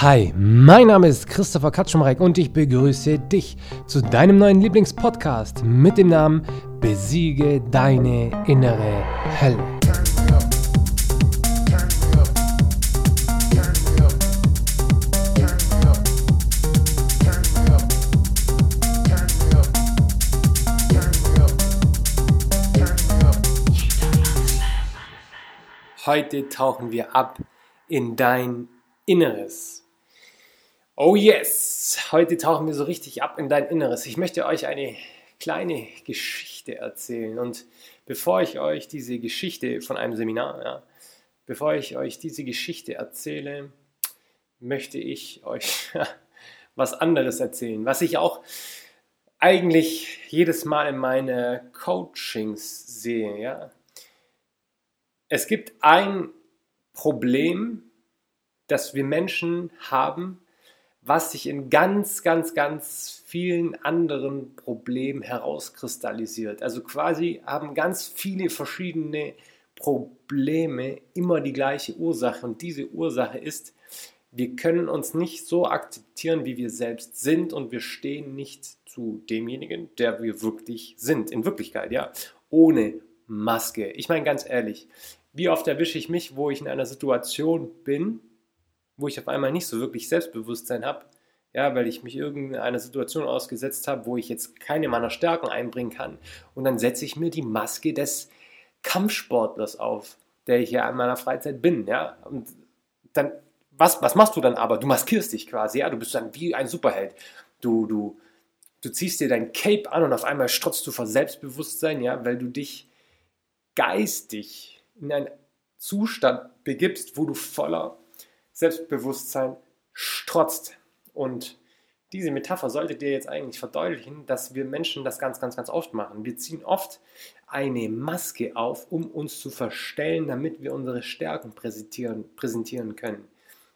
Hi, mein Name ist Christopher Katschumreck und ich begrüße dich zu deinem neuen Lieblingspodcast mit dem Namen Besiege deine innere Hölle. Heute tauchen wir ab in dein Inneres. Oh yes, heute tauchen wir so richtig ab in dein Inneres. Ich möchte euch eine kleine Geschichte erzählen. Und bevor ich euch diese Geschichte von einem Seminar, ja, bevor ich euch diese Geschichte erzähle, möchte ich euch was anderes erzählen, was ich auch eigentlich jedes Mal in meine Coachings sehe. Ja. Es gibt ein Problem, das wir Menschen haben, was sich in ganz, ganz, ganz vielen anderen Problemen herauskristallisiert. Also quasi haben ganz viele verschiedene Probleme immer die gleiche Ursache. Und diese Ursache ist, wir können uns nicht so akzeptieren, wie wir selbst sind und wir stehen nicht zu demjenigen, der wir wirklich sind. In Wirklichkeit, ja. Ohne Maske. Ich meine ganz ehrlich, wie oft erwische ich mich, wo ich in einer Situation bin, wo ich auf einmal nicht so wirklich Selbstbewusstsein habe, ja, weil ich mich irgendeiner Situation ausgesetzt habe, wo ich jetzt keine meiner Stärken einbringen kann. Und dann setze ich mir die Maske des Kampfsportlers auf, der ich ja in meiner Freizeit bin, ja. Und dann, was, was machst du dann aber? Du maskierst dich quasi, ja, du bist dann wie ein Superheld. Du, du, du ziehst dir dein Cape an und auf einmal strotzt du vor Selbstbewusstsein, ja, weil du dich geistig in einen Zustand begibst, wo du voller Selbstbewusstsein strotzt. Und diese Metapher sollte dir jetzt eigentlich verdeutlichen, dass wir Menschen das ganz, ganz, ganz oft machen. Wir ziehen oft eine Maske auf, um uns zu verstellen, damit wir unsere Stärken präsentieren, präsentieren können.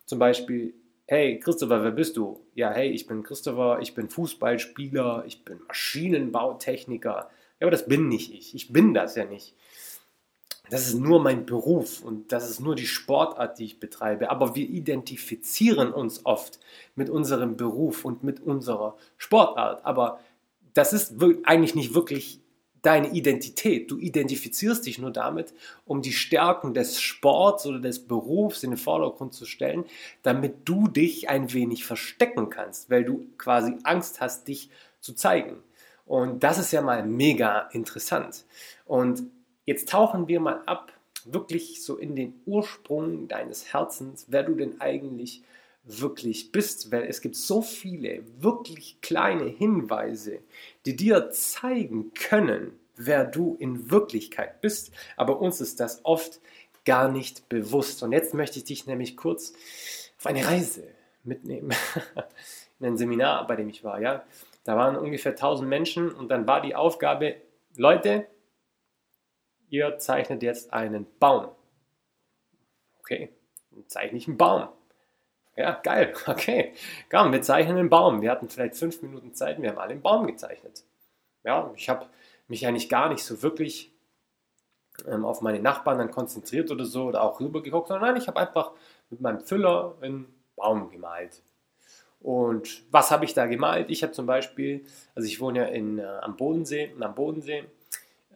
Zum Beispiel, hey Christopher, wer bist du? Ja, hey, ich bin Christopher, ich bin Fußballspieler, ich bin Maschinenbautechniker. Ja, aber das bin nicht ich. Ich bin das ja nicht das ist nur mein Beruf und das ist nur die Sportart, die ich betreibe. Aber wir identifizieren uns oft mit unserem Beruf und mit unserer Sportart. Aber das ist eigentlich nicht wirklich deine Identität. Du identifizierst dich nur damit, um die Stärken des Sports oder des Berufs in den Vordergrund zu stellen, damit du dich ein wenig verstecken kannst, weil du quasi Angst hast, dich zu zeigen. Und das ist ja mal mega interessant. Und Jetzt tauchen wir mal ab, wirklich so in den Ursprung deines Herzens, wer du denn eigentlich wirklich bist, weil es gibt so viele wirklich kleine Hinweise, die dir zeigen können, wer du in Wirklichkeit bist, aber uns ist das oft gar nicht bewusst. Und jetzt möchte ich dich nämlich kurz auf eine Reise mitnehmen, in ein Seminar, bei dem ich war, ja. Da waren ungefähr 1000 Menschen und dann war die Aufgabe, Leute, ihr zeichnet jetzt einen Baum. Okay, dann zeichne ich einen Baum. Ja, geil, okay. Komm, wir zeichnen einen Baum. Wir hatten vielleicht fünf Minuten Zeit, wir haben alle einen Baum gezeichnet. Ja, ich habe mich eigentlich gar nicht so wirklich ähm, auf meine Nachbarn dann konzentriert oder so oder auch rübergeguckt, sondern nein, ich habe einfach mit meinem Füller einen Baum gemalt. Und was habe ich da gemalt? Ich habe zum Beispiel, also ich wohne ja in, äh, am Bodensee und am Bodensee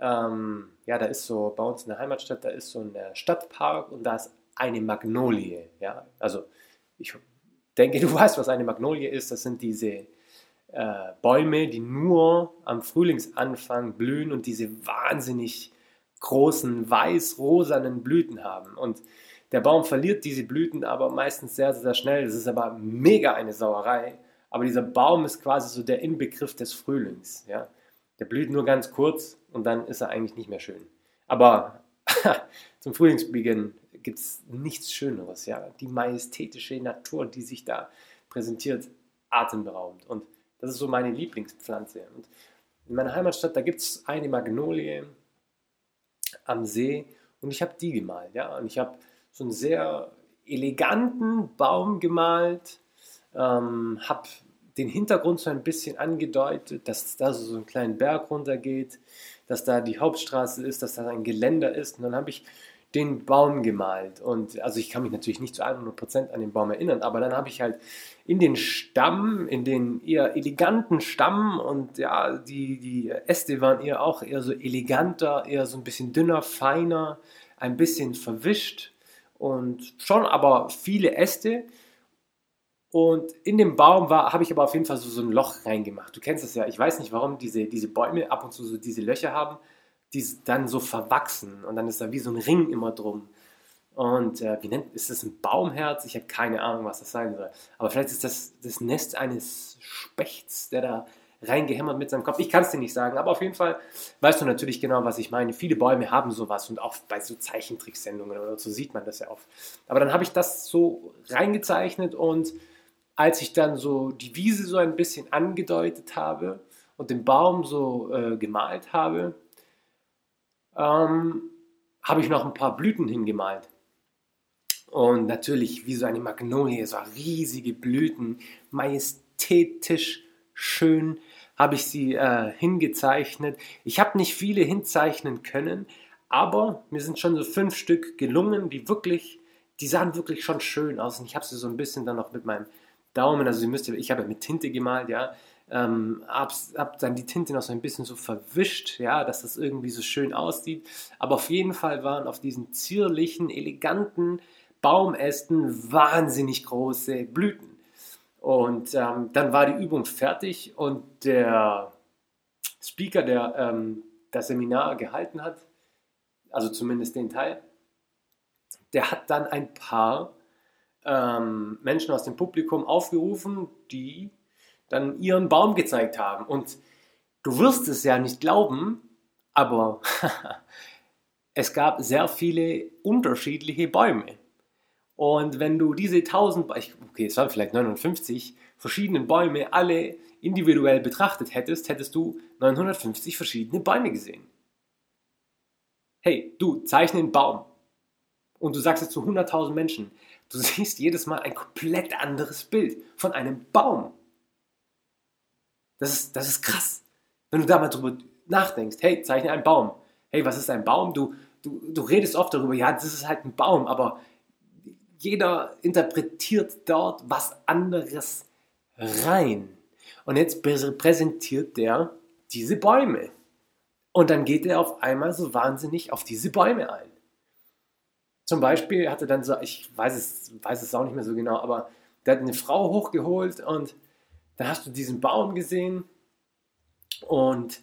ähm, ja, da ist so bei uns in der Heimatstadt, da ist so ein äh, Stadtpark und da ist eine Magnolie. Ja, also ich denke, du weißt, was eine Magnolie ist. Das sind diese äh, Bäume, die nur am Frühlingsanfang blühen und diese wahnsinnig großen weiß-rosanen Blüten haben. Und der Baum verliert diese Blüten aber meistens sehr, sehr schnell. Das ist aber mega eine Sauerei. Aber dieser Baum ist quasi so der Inbegriff des Frühlings. Ja? Der blüht nur ganz kurz und dann ist er eigentlich nicht mehr schön. Aber zum Frühlingsbeginn gibt es nichts Schöneres. Ja? Die majestätische Natur, die sich da präsentiert, atemberaubend. Und das ist so meine Lieblingspflanze. Und in meiner Heimatstadt, da gibt es eine Magnolie am See und ich habe die gemalt. Ja? Und ich habe so einen sehr eleganten Baum gemalt, ähm, habe den Hintergrund so ein bisschen angedeutet, dass da so ein kleiner Berg runtergeht, dass da die Hauptstraße ist, dass da ein Geländer ist. Und dann habe ich den Baum gemalt. Und also ich kann mich natürlich nicht zu 100% an den Baum erinnern, aber dann habe ich halt in den Stamm, in den eher eleganten Stamm und ja, die, die Äste waren eher auch eher so eleganter, eher so ein bisschen dünner, feiner, ein bisschen verwischt und schon aber viele Äste. Und in dem Baum habe ich aber auf jeden Fall so, so ein Loch reingemacht. Du kennst es ja, ich weiß nicht, warum diese, diese Bäume ab und zu so diese Löcher haben die dann so verwachsen und dann ist da wie so ein Ring immer drum. Und äh, wie nennt, ist das ein Baumherz? Ich habe keine Ahnung, was das sein soll. Aber vielleicht ist das das Nest eines Spechts, der da reingehämmert mit seinem Kopf. Ich kann es dir nicht sagen, aber auf jeden Fall weißt du natürlich genau, was ich meine. Viele Bäume haben sowas und auch bei so Zeichentricksendungen oder so sieht man das ja oft. Aber dann habe ich das so reingezeichnet und als ich dann so die Wiese so ein bisschen angedeutet habe und den Baum so äh, gemalt habe, ähm, habe ich noch ein paar Blüten hingemalt. Und natürlich wie so eine Magnolie, so riesige Blüten, majestätisch schön habe ich sie äh, hingezeichnet. Ich habe nicht viele hinzeichnen können, aber mir sind schon so fünf Stück gelungen, die wirklich, die sahen wirklich schon schön aus. Und ich habe sie so ein bisschen dann noch mit meinem Daumen, also ihr müsst, ich habe mit Tinte gemalt, ja, ähm, hab, hab dann die Tinte noch so ein bisschen so verwischt, ja, dass das irgendwie so schön aussieht. Aber auf jeden Fall waren auf diesen zierlichen, eleganten Baumästen wahnsinnig große Blüten. Und ähm, dann war die Übung fertig und der Speaker, der ähm, das Seminar gehalten hat, also zumindest den Teil, der hat dann ein paar ähm, Menschen aus dem Publikum aufgerufen, die dann ihren Baum gezeigt haben. Und du wirst es ja nicht glauben, aber es gab sehr viele unterschiedliche Bäume. Und wenn du diese 1000, okay, es waren vielleicht 59 verschiedene Bäume alle individuell betrachtet hättest, hättest du 950 verschiedene Bäume gesehen. Hey, du zeichne einen Baum und du sagst es zu 100.000 Menschen. Du siehst jedes Mal ein komplett anderes Bild von einem Baum. Das ist, das ist krass. Wenn du da mal drüber nachdenkst, hey, zeichne einen Baum. Hey, was ist ein Baum? Du, du, du redest oft darüber, ja, das ist halt ein Baum, aber jeder interpretiert dort was anderes rein. Und jetzt präsentiert der diese Bäume. Und dann geht er auf einmal so wahnsinnig auf diese Bäume ein. Zum Beispiel hat er dann so, ich weiß es, weiß es auch nicht mehr so genau, aber der hat eine Frau hochgeholt und dann hast du diesen Baum gesehen und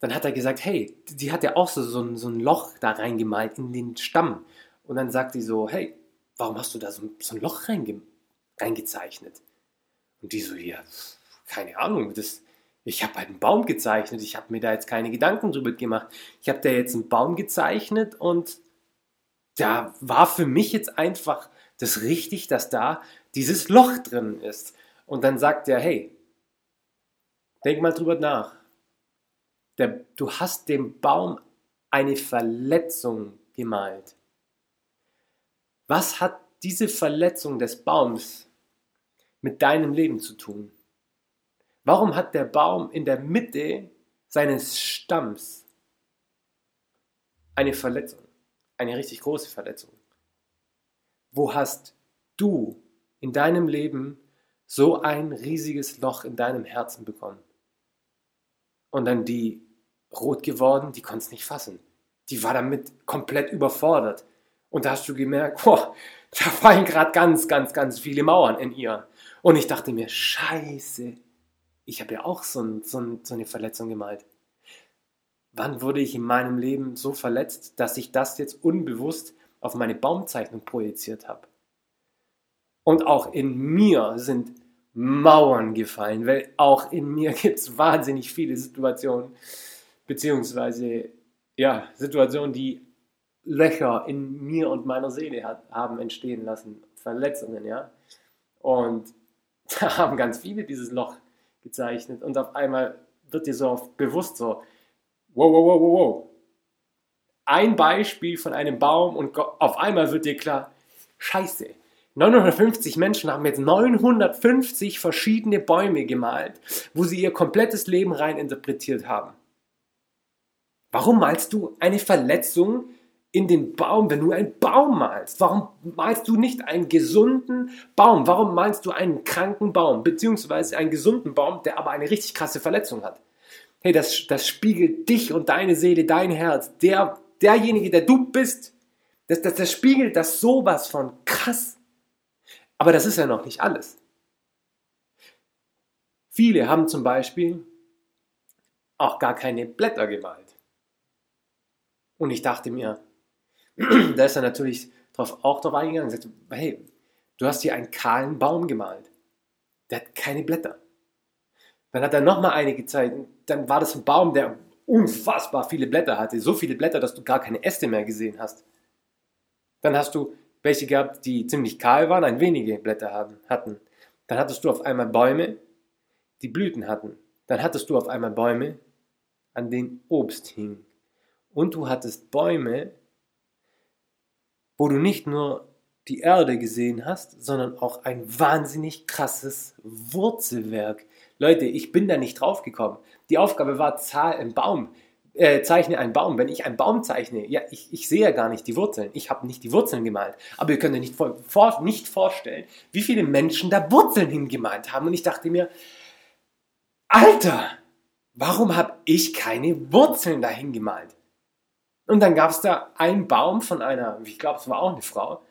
dann hat er gesagt, hey, die hat ja auch so, so, ein, so ein Loch da reingemalt in den Stamm. Und dann sagt die so, hey, warum hast du da so, so ein Loch reinge reingezeichnet? Und die so, ja, keine Ahnung, das, ich habe halt einen Baum gezeichnet, ich habe mir da jetzt keine Gedanken drüber gemacht. Ich habe da jetzt einen Baum gezeichnet und da war für mich jetzt einfach das richtig, dass da dieses Loch drin ist. Und dann sagt er, hey, denk mal drüber nach. Der, du hast dem Baum eine Verletzung gemalt. Was hat diese Verletzung des Baums mit deinem Leben zu tun? Warum hat der Baum in der Mitte seines Stamms eine Verletzung? Eine richtig große Verletzung. Wo hast du in deinem Leben so ein riesiges Loch in deinem Herzen bekommen. Und dann die rot geworden, die konnte es nicht fassen. Die war damit komplett überfordert. Und da hast du gemerkt, boah, da fallen gerade ganz, ganz, ganz viele Mauern in ihr. Und ich dachte mir, scheiße, ich habe ja auch so, ein, so, ein, so eine Verletzung gemalt. Wann wurde ich in meinem Leben so verletzt, dass ich das jetzt unbewusst auf meine Baumzeichnung projiziert habe? Und auch in mir sind Mauern gefallen, weil auch in mir gibt es wahnsinnig viele Situationen, beziehungsweise ja, Situationen, die Löcher in mir und meiner Seele hat, haben entstehen lassen, Verletzungen, ja. Und da haben ganz viele dieses Loch gezeichnet und auf einmal wird dir so bewusst so, wow, wow, wow, wow, wow. Ein Beispiel von einem Baum und auf einmal wird dir klar, scheiße, 950 Menschen haben jetzt 950 verschiedene Bäume gemalt, wo sie ihr komplettes Leben rein interpretiert haben. Warum malst du eine Verletzung in den Baum, wenn du einen Baum malst? Warum malst du nicht einen gesunden Baum? Warum malst du einen kranken Baum? Beziehungsweise einen gesunden Baum, der aber eine richtig krasse Verletzung hat? Hey, das, das spiegelt dich und deine Seele, dein Herz. Der, derjenige, der du bist, das, das, das spiegelt das sowas von krass. Aber das ist ja noch nicht alles. Viele haben zum Beispiel auch gar keine Blätter gemalt. Und ich dachte mir, da ist er natürlich drauf, auch drauf eingegangen und sagte, hey, du hast hier einen kahlen Baum gemalt. Der hat keine Blätter. Dann hat er nochmal eine gezeigt. Dann war das ein Baum, der unfassbar viele Blätter hatte. So viele Blätter, dass du gar keine Äste mehr gesehen hast. Dann hast du welche gehabt, die ziemlich kahl waren, ein wenige Blätter hatten. Dann hattest du auf einmal Bäume, die Blüten hatten. Dann hattest du auf einmal Bäume, an denen Obst hing. Und du hattest Bäume, wo du nicht nur die Erde gesehen hast, sondern auch ein wahnsinnig krasses Wurzelwerk. Leute, ich bin da nicht drauf gekommen. Die Aufgabe war, zahl einen Baum, äh, zeichne einen Baum. Wenn ich einen Baum zeichne, ja, ich, ich sehe ja gar nicht die Wurzeln. Ich habe nicht die Wurzeln gemalt. Aber ihr könnt euch nicht, vor, vor, nicht vorstellen, wie viele Menschen da Wurzeln hingemalt haben. Und ich dachte mir, Alter, warum habe ich keine Wurzeln dahin gemalt? Und dann gab es da einen Baum von einer, ich glaube, es war auch eine Frau,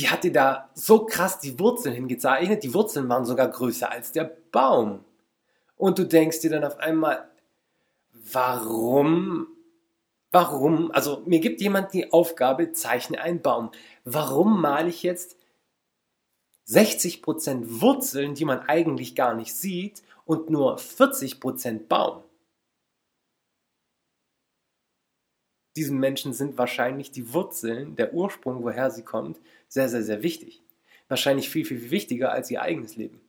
die hatte da so krass die Wurzeln hingezeichnet. Die Wurzeln waren sogar größer als der Baum. Und du denkst dir dann auf einmal, warum, warum, also mir gibt jemand die Aufgabe, zeichne einen Baum. Warum male ich jetzt 60% Wurzeln, die man eigentlich gar nicht sieht und nur 40% Baum? Diesen Menschen sind wahrscheinlich die Wurzeln, der Ursprung, woher sie kommt, sehr, sehr, sehr wichtig. Wahrscheinlich viel, viel, viel wichtiger als ihr eigenes Leben.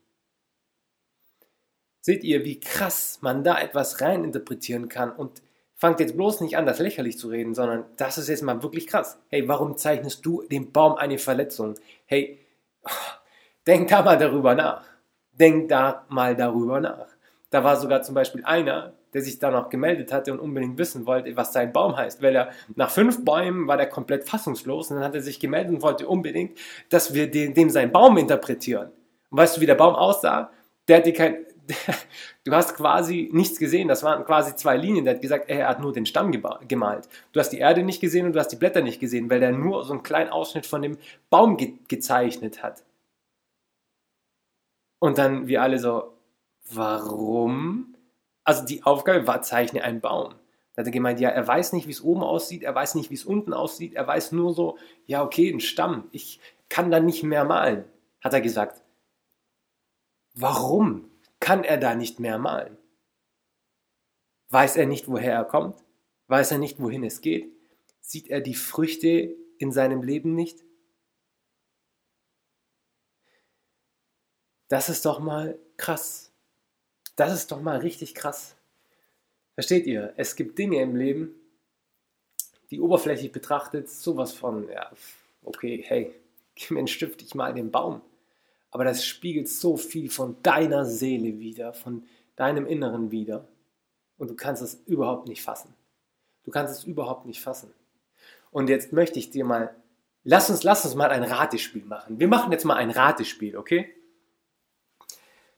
Seht ihr, wie krass man da etwas reininterpretieren kann und fangt jetzt bloß nicht an, das lächerlich zu reden, sondern das ist jetzt mal wirklich krass. Hey, warum zeichnest du dem Baum eine Verletzung? Hey, denk da mal darüber nach. Denk da mal darüber nach. Da war sogar zum Beispiel einer, der sich da noch gemeldet hatte und unbedingt wissen wollte, was sein Baum heißt. Weil er nach fünf Bäumen war der komplett fassungslos und dann hat er sich gemeldet und wollte unbedingt, dass wir den, dem seinen Baum interpretieren. Und weißt du, wie der Baum aussah? Der hatte kein, du hast quasi nichts gesehen. Das waren quasi zwei Linien. Der hat gesagt, er hat nur den Stamm gemalt. Du hast die Erde nicht gesehen und du hast die Blätter nicht gesehen, weil der nur so einen kleinen Ausschnitt von dem Baum ge gezeichnet hat. Und dann wir alle so, warum? Also die Aufgabe war, zeichne einen Baum. Da hat er gemeint, ja, er weiß nicht, wie es oben aussieht, er weiß nicht, wie es unten aussieht, er weiß nur so, ja, okay, ein Stamm, ich kann da nicht mehr malen, hat er gesagt. Warum kann er da nicht mehr malen? Weiß er nicht, woher er kommt? Weiß er nicht, wohin es geht? Sieht er die Früchte in seinem Leben nicht? Das ist doch mal krass. Das ist doch mal richtig krass. Versteht ihr? Es gibt Dinge im Leben, die oberflächlich betrachtet sowas von, ja, okay, hey, gib mir einen Stift, ich mal den Baum. Aber das spiegelt so viel von deiner Seele wieder, von deinem Inneren wieder. Und du kannst es überhaupt nicht fassen. Du kannst es überhaupt nicht fassen. Und jetzt möchte ich dir mal, lass uns, lass uns mal ein Ratespiel machen. Wir machen jetzt mal ein Ratespiel, okay?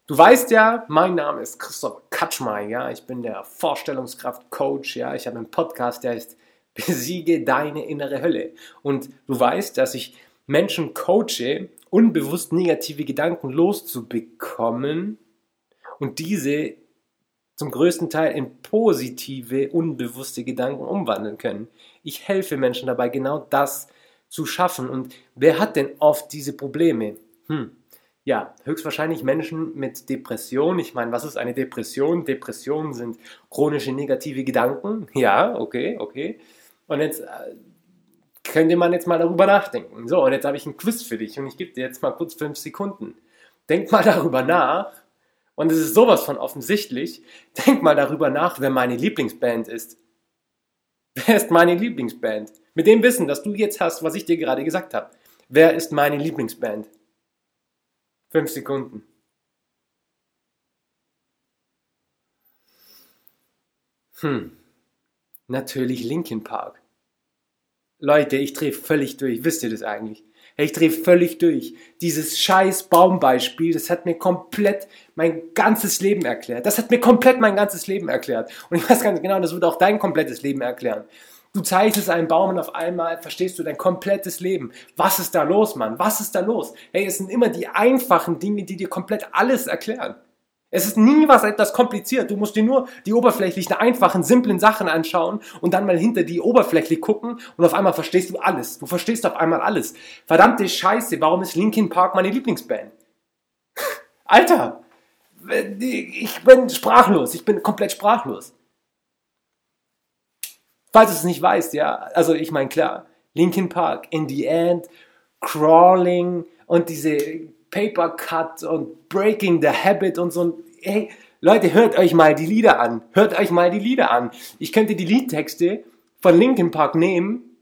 Du weißt ja, mein Name ist Christoph Katschmar, ja, ich bin der Vorstellungskraft-Coach, ja, ich habe einen Podcast, der heißt Besiege deine innere Hölle. Und du weißt, dass ich Menschen coache, unbewusst negative Gedanken loszubekommen und diese zum größten Teil in positive, unbewusste Gedanken umwandeln können. Ich helfe Menschen dabei, genau das zu schaffen. Und wer hat denn oft diese Probleme? Hm, ja, höchstwahrscheinlich Menschen mit Depression. Ich meine, was ist eine Depression? Depressionen sind chronische negative Gedanken. Ja, okay, okay. Und jetzt äh, könnte man jetzt mal darüber nachdenken. So, und jetzt habe ich ein Quiz für dich und ich gebe dir jetzt mal kurz fünf Sekunden. Denk mal darüber nach. Und es ist sowas von offensichtlich. Denk mal darüber nach, wer meine Lieblingsband ist. Wer ist meine Lieblingsband? Mit dem Wissen, das du jetzt hast, was ich dir gerade gesagt habe. Wer ist meine Lieblingsband? Fünf Sekunden. Hm. Natürlich Linkin Park. Leute, ich drehe völlig durch. Wisst ihr das eigentlich? Ich drehe völlig durch. Dieses scheiß Baumbeispiel, das hat mir komplett mein ganzes Leben erklärt. Das hat mir komplett mein ganzes Leben erklärt. Und ich weiß ganz genau, das wird auch dein komplettes Leben erklären. Du zeichnest einen Baum und auf einmal verstehst du dein komplettes Leben. Was ist da los, Mann? Was ist da los? Hey, es sind immer die einfachen Dinge, die dir komplett alles erklären. Es ist nie was etwas kompliziert. Du musst dir nur die oberflächlichen, einfachen, simplen Sachen anschauen und dann mal hinter die Oberfläche gucken und auf einmal verstehst du alles. Du verstehst auf einmal alles. Verdammte Scheiße, warum ist Linkin Park meine Lieblingsband? Alter, ich bin sprachlos. Ich bin komplett sprachlos. Falls du es nicht weißt, ja, also ich meine klar, Linkin Park, In the End, Crawling und diese Paper Cut und Breaking the Habit und so. Hey, Leute, hört euch mal die Lieder an. Hört euch mal die Lieder an. Ich könnte die Liedtexte von Linkin Park nehmen,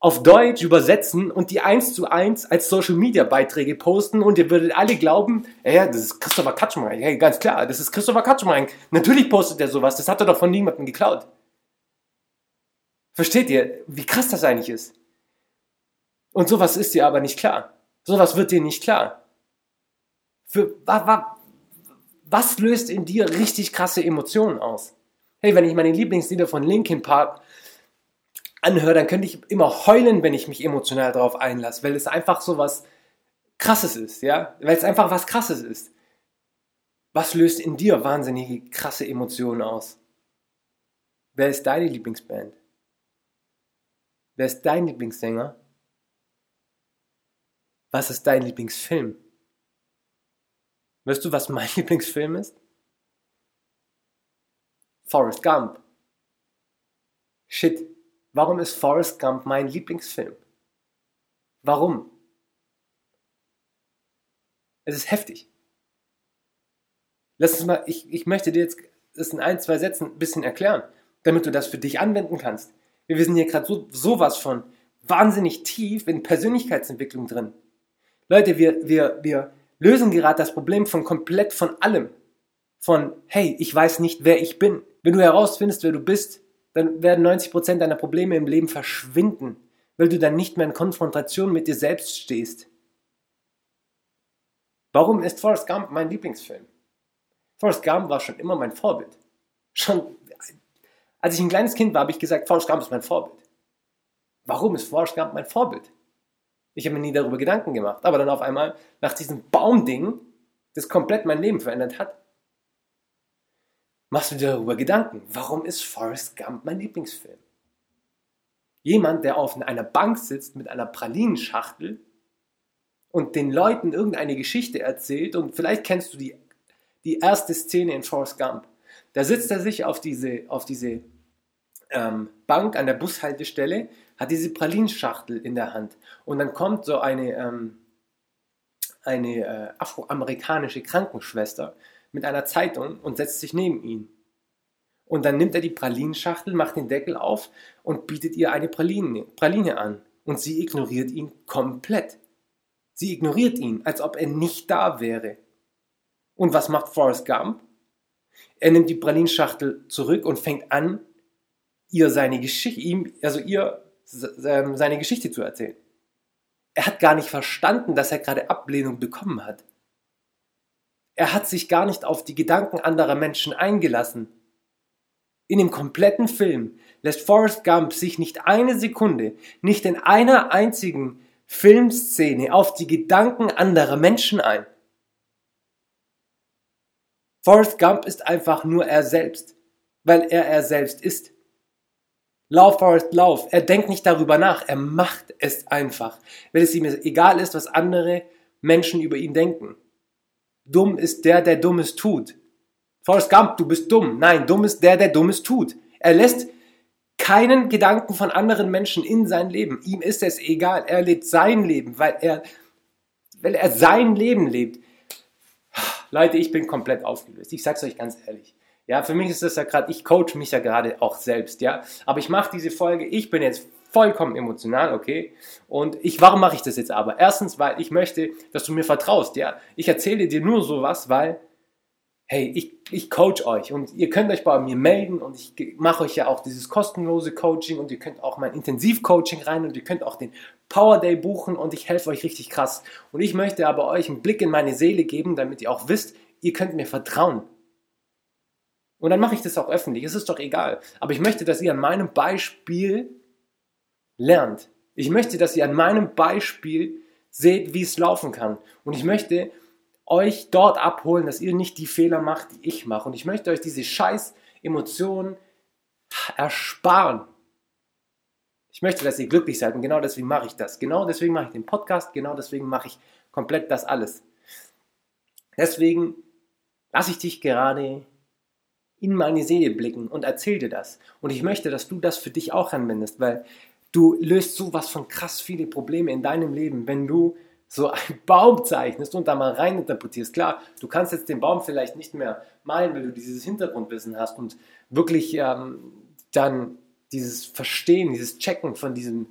auf Deutsch übersetzen und die eins zu eins als Social Media Beiträge posten und ihr würdet alle glauben, ja, das ist Christopher Kaczmarek. Hey, ganz klar, das ist Christopher Kaczmarek. Natürlich postet er sowas, das hat er doch von niemandem geklaut. Versteht ihr, wie krass das eigentlich ist? Und sowas ist dir aber nicht klar. Sowas wird dir nicht klar. Für, wa, wa, was löst in dir richtig krasse Emotionen aus? Hey, wenn ich meine Lieblingslieder von Linkin Park anhöre, dann könnte ich immer heulen, wenn ich mich emotional darauf einlasse, weil es einfach so was Krasses ist, ja? Weil es einfach was Krasses ist. Was löst in dir wahnsinnige, krasse Emotionen aus? Wer ist deine Lieblingsband? Wer ist dein Lieblingssänger? Was ist dein Lieblingsfilm? Weißt du, was mein Lieblingsfilm ist? Forrest Gump. Shit, warum ist Forrest Gump mein Lieblingsfilm? Warum? Es ist heftig. Lass uns mal, ich, ich möchte dir jetzt das in ein, zwei Sätzen ein bisschen erklären, damit du das für dich anwenden kannst. Wir sind hier gerade so, sowas von wahnsinnig tief in Persönlichkeitsentwicklung drin. Leute, wir, wir, wir lösen gerade das Problem von komplett von allem. Von, hey, ich weiß nicht, wer ich bin. Wenn du herausfindest, wer du bist, dann werden 90% deiner Probleme im Leben verschwinden, weil du dann nicht mehr in Konfrontation mit dir selbst stehst. Warum ist Forrest Gump mein Lieblingsfilm? Forrest Gump war schon immer mein Vorbild. Schon als ich ein kleines Kind war, habe ich gesagt, Forrest Gump ist mein Vorbild. Warum ist Forrest Gump mein Vorbild? Ich habe mir nie darüber Gedanken gemacht. Aber dann auf einmal, nach diesem Baumding, das komplett mein Leben verändert hat, machst du dir darüber Gedanken. Warum ist Forrest Gump mein Lieblingsfilm? Jemand, der auf einer Bank sitzt mit einer Pralinenschachtel und den Leuten irgendeine Geschichte erzählt und vielleicht kennst du die, die erste Szene in Forrest Gump. Da sitzt er sich auf diese, auf diese ähm, Bank an der Bushaltestelle, hat diese Pralinschachtel in der Hand. Und dann kommt so eine, ähm, eine äh, afroamerikanische Krankenschwester mit einer Zeitung und setzt sich neben ihn. Und dann nimmt er die Pralinschachtel, macht den Deckel auf und bietet ihr eine Praline, Praline an. Und sie ignoriert ihn komplett. Sie ignoriert ihn, als ob er nicht da wäre. Und was macht Forrest Gump? Er nimmt die Pralinschachtel zurück und fängt an, ihr seine Geschichte, ihm, also ihr ähm, seine Geschichte zu erzählen. Er hat gar nicht verstanden, dass er gerade Ablehnung bekommen hat. Er hat sich gar nicht auf die Gedanken anderer Menschen eingelassen. In dem kompletten Film lässt Forrest Gump sich nicht eine Sekunde, nicht in einer einzigen Filmszene auf die Gedanken anderer Menschen ein. Forrest Gump ist einfach nur er selbst, weil er er selbst ist. Lauf, Forrest, lauf. Er denkt nicht darüber nach. Er macht es einfach, weil es ihm egal ist, was andere Menschen über ihn denken. Dumm ist der, der Dummes tut. Forrest Gump, du bist dumm. Nein, dumm ist der, der Dummes tut. Er lässt keinen Gedanken von anderen Menschen in sein Leben. Ihm ist es egal. Er lebt sein Leben, weil er, weil er sein Leben lebt. Leute, ich bin komplett aufgelöst. Ich sag's euch ganz ehrlich. Ja, für mich ist das ja gerade, ich coach mich ja gerade auch selbst, ja. Aber ich mache diese Folge, ich bin jetzt vollkommen emotional, okay? Und ich, warum mache ich das jetzt aber? Erstens, weil ich möchte, dass du mir vertraust, ja. Ich erzähle dir nur sowas, weil hey, ich, ich coach euch und ihr könnt euch bei mir melden und ich mache euch ja auch dieses kostenlose Coaching und ihr könnt auch mein Intensivcoaching rein und ihr könnt auch den Power Day buchen und ich helfe euch richtig krass. Und ich möchte aber euch einen Blick in meine Seele geben, damit ihr auch wisst, ihr könnt mir vertrauen. Und dann mache ich das auch öffentlich, es ist doch egal. Aber ich möchte, dass ihr an meinem Beispiel lernt. Ich möchte, dass ihr an meinem Beispiel seht, wie es laufen kann. Und ich möchte, euch dort abholen, dass ihr nicht die Fehler macht, die ich mache. Und ich möchte euch diese scheiß Emotionen ersparen. Ich möchte, dass ihr glücklich seid und genau deswegen mache ich das. Genau deswegen mache ich den Podcast, genau deswegen mache ich komplett das alles. Deswegen lasse ich dich gerade in meine Seele blicken und erzähl dir das. Und ich möchte, dass du das für dich auch anwendest, weil du löst sowas von krass viele Probleme in deinem Leben, wenn du so einen Baum zeichnest und da mal rein interpretierst. Klar, du kannst jetzt den Baum vielleicht nicht mehr malen, weil du dieses Hintergrundwissen hast und wirklich ähm, dann dieses Verstehen, dieses Checken von diesem,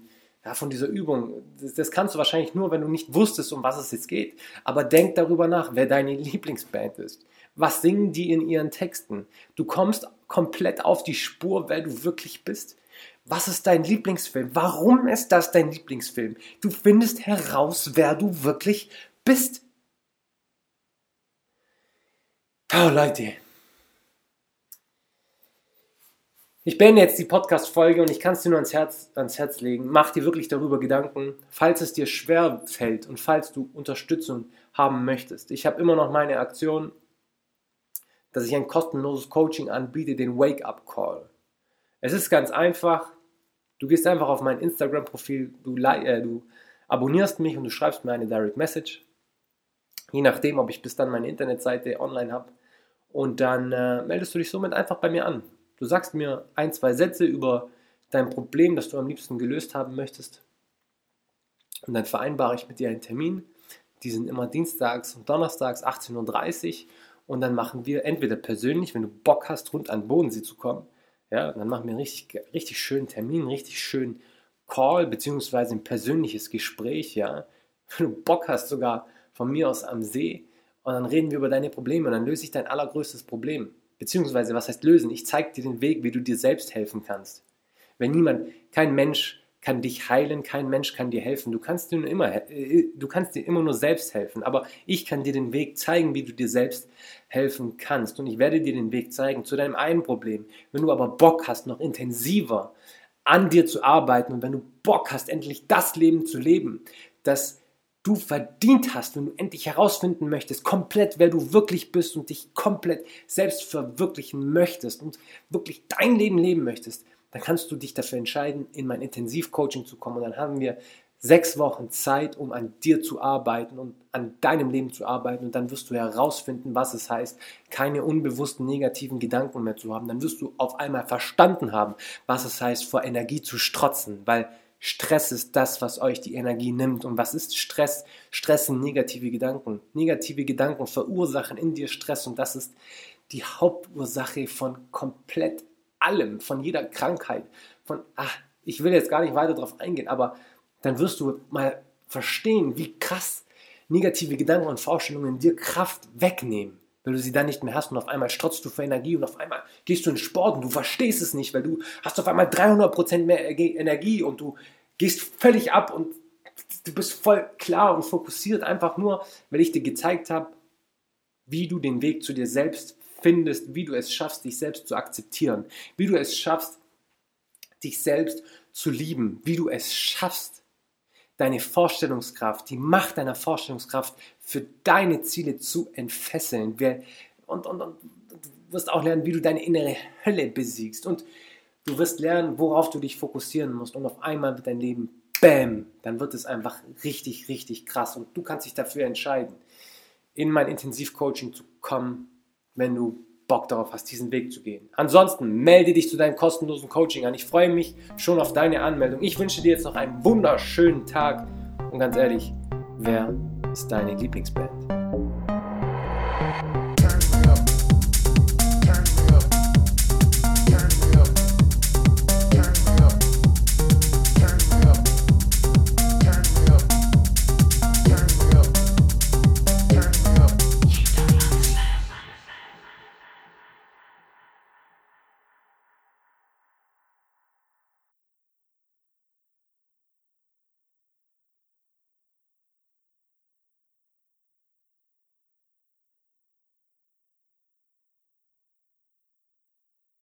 ja, von dieser Übung, das, das, kannst du wahrscheinlich nur, wenn du nicht wusstest, um was es jetzt geht. Aber denk darüber nach, wer deine Lieblingsband ist. Was singen die in ihren Texten? Du kommst komplett auf die Spur, wer du wirklich bist. Was ist dein Lieblingsfilm? Warum ist das dein Lieblingsfilm? Du findest heraus, wer du wirklich bist. Oh Leute. Ich beende jetzt die Podcast-Folge und ich kann es dir nur ans Herz, ans Herz legen. Mach dir wirklich darüber Gedanken, falls es dir schwer fällt und falls du Unterstützung haben möchtest. Ich habe immer noch meine Aktion, dass ich ein kostenloses Coaching anbiete, den Wake-up Call. Es ist ganz einfach. Du gehst einfach auf mein Instagram-Profil, du, äh, du abonnierst mich und du schreibst mir eine Direct Message. Je nachdem, ob ich bis dann meine Internetseite online habe. Und dann äh, meldest du dich somit einfach bei mir an. Du sagst mir ein, zwei Sätze über dein Problem, das du am liebsten gelöst haben möchtest. Und dann vereinbare ich mit dir einen Termin. Die sind immer dienstags und donnerstags 18.30 Uhr. Und dann machen wir entweder persönlich, wenn du Bock hast, rund an Bodensee zu kommen, ja, dann machen wir einen richtig, richtig schönen Termin, richtig schönen Call, beziehungsweise ein persönliches Gespräch, ja. Wenn du Bock hast, sogar von mir aus am See, und dann reden wir über deine Probleme und dann löse ich dein allergrößtes Problem. Beziehungsweise, was heißt lösen? Ich zeige dir den Weg, wie du dir selbst helfen kannst. Wenn niemand, kein Mensch kann dich heilen, kein Mensch kann dir helfen. Du kannst dir, nur immer, äh, du kannst dir immer nur selbst helfen, aber ich kann dir den Weg zeigen, wie du dir selbst helfen kannst. Und ich werde dir den Weg zeigen zu deinem einen Problem. Wenn du aber Bock hast, noch intensiver an dir zu arbeiten und wenn du Bock hast, endlich das Leben zu leben, das du verdient hast, wenn du endlich herausfinden möchtest, komplett wer du wirklich bist und dich komplett selbst verwirklichen möchtest und wirklich dein Leben leben möchtest, dann kannst du dich dafür entscheiden, in mein Intensivcoaching zu kommen. Und dann haben wir sechs Wochen Zeit, um an dir zu arbeiten und an deinem Leben zu arbeiten. Und dann wirst du herausfinden, was es heißt, keine unbewussten negativen Gedanken mehr zu haben. Dann wirst du auf einmal verstanden haben, was es heißt, vor Energie zu strotzen, weil Stress ist das, was euch die Energie nimmt. Und was ist Stress? Stress sind negative Gedanken. Negative Gedanken verursachen in dir Stress und das ist die Hauptursache von komplett allem, von jeder Krankheit, von, ach, ich will jetzt gar nicht weiter darauf eingehen, aber dann wirst du mal verstehen, wie krass negative Gedanken und Vorstellungen dir Kraft wegnehmen, weil du sie dann nicht mehr hast und auf einmal strotzt du vor Energie und auf einmal gehst du in Sport und du verstehst es nicht, weil du hast auf einmal 300% mehr Energie und du gehst völlig ab und du bist voll klar und fokussiert einfach nur, weil ich dir gezeigt habe, wie du den Weg zu dir selbst findest, wie du es schaffst, dich selbst zu akzeptieren, wie du es schaffst, dich selbst zu lieben, wie du es schaffst, deine Vorstellungskraft, die Macht deiner Vorstellungskraft für deine Ziele zu entfesseln. Und, und, und du wirst auch lernen, wie du deine innere Hölle besiegst. Und du wirst lernen, worauf du dich fokussieren musst. Und auf einmal wird dein Leben, bam, dann wird es einfach richtig, richtig krass. Und du kannst dich dafür entscheiden, in mein Intensivcoaching zu kommen, wenn du Bock darauf hast, diesen Weg zu gehen. Ansonsten melde dich zu deinem kostenlosen Coaching an. Ich freue mich schon auf deine Anmeldung. Ich wünsche dir jetzt noch einen wunderschönen Tag und ganz ehrlich, wer ist deine Lieblingsband?